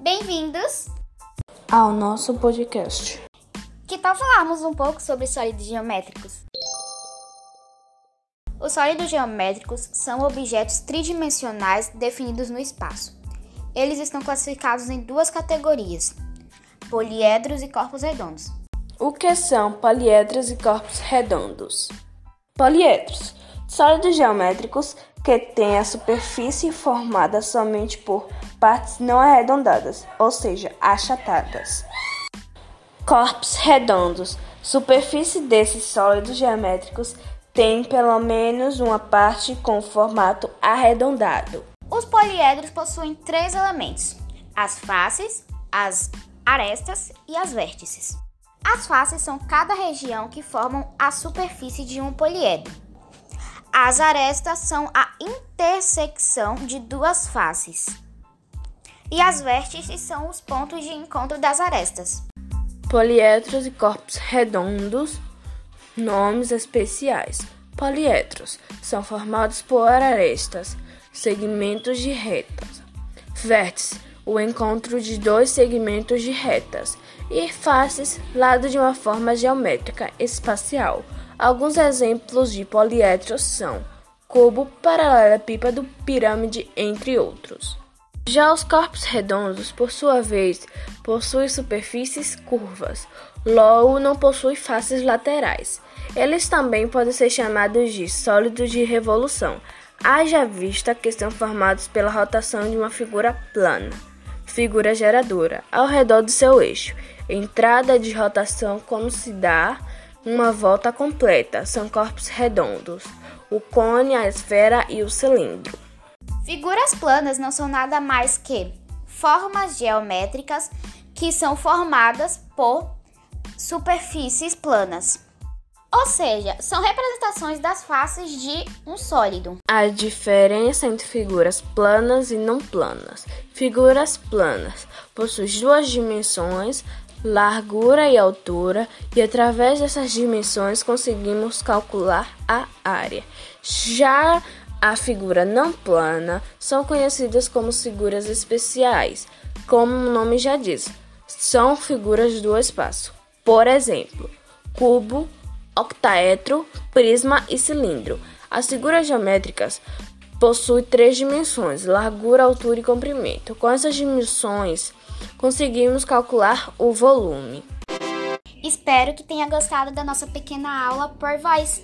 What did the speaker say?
Bem-vindos ao nosso podcast. Que tal falarmos um pouco sobre sólidos geométricos? Os sólidos geométricos são objetos tridimensionais definidos no espaço. Eles estão classificados em duas categorias: poliedros e corpos redondos. O que são poliedros e corpos redondos? Poliedros sólidos geométricos que têm a superfície formada somente por partes não arredondadas, ou seja, achatadas. Corpos redondos superfície desses sólidos geométricos tem pelo menos uma parte com formato arredondado. Os poliedros possuem três elementos: as faces, as arestas e as vértices. As faces são cada região que formam a superfície de um poliedro. As arestas são a intersecção de duas faces. E as vértices são os pontos de encontro das arestas. Poliedros e corpos redondos Nomes especiais. Poliedros são formados por arestas, segmentos de retas. Vértice, o encontro de dois segmentos de retas. E faces, lado de uma forma geométrica espacial. Alguns exemplos de poliedros são cubo, paralelepípedo, pirâmide, entre outros. Já os corpos redondos, por sua vez, possuem superfícies curvas, logo não possuem faces laterais. Eles também podem ser chamados de sólidos de revolução, haja vista que são formados pela rotação de uma figura plana, figura geradora, ao redor do seu eixo. Entrada de rotação como se dá uma volta completa, são corpos redondos, o cone, a esfera e o cilindro. Figuras planas não são nada mais que formas geométricas que são formadas por superfícies planas. Ou seja, são representações das faces de um sólido. A diferença entre figuras planas e não planas. Figuras planas possuem duas dimensões, largura e altura, e através dessas dimensões conseguimos calcular a área. Já a figura não plana são conhecidas como figuras especiais, como o nome já diz, são figuras do espaço. Por exemplo, cubo, octaedro, prisma e cilindro. As figuras geométricas possuem três dimensões: largura, altura e comprimento. Com essas dimensões, conseguimos calcular o volume. Espero que tenha gostado da nossa pequena aula por voz.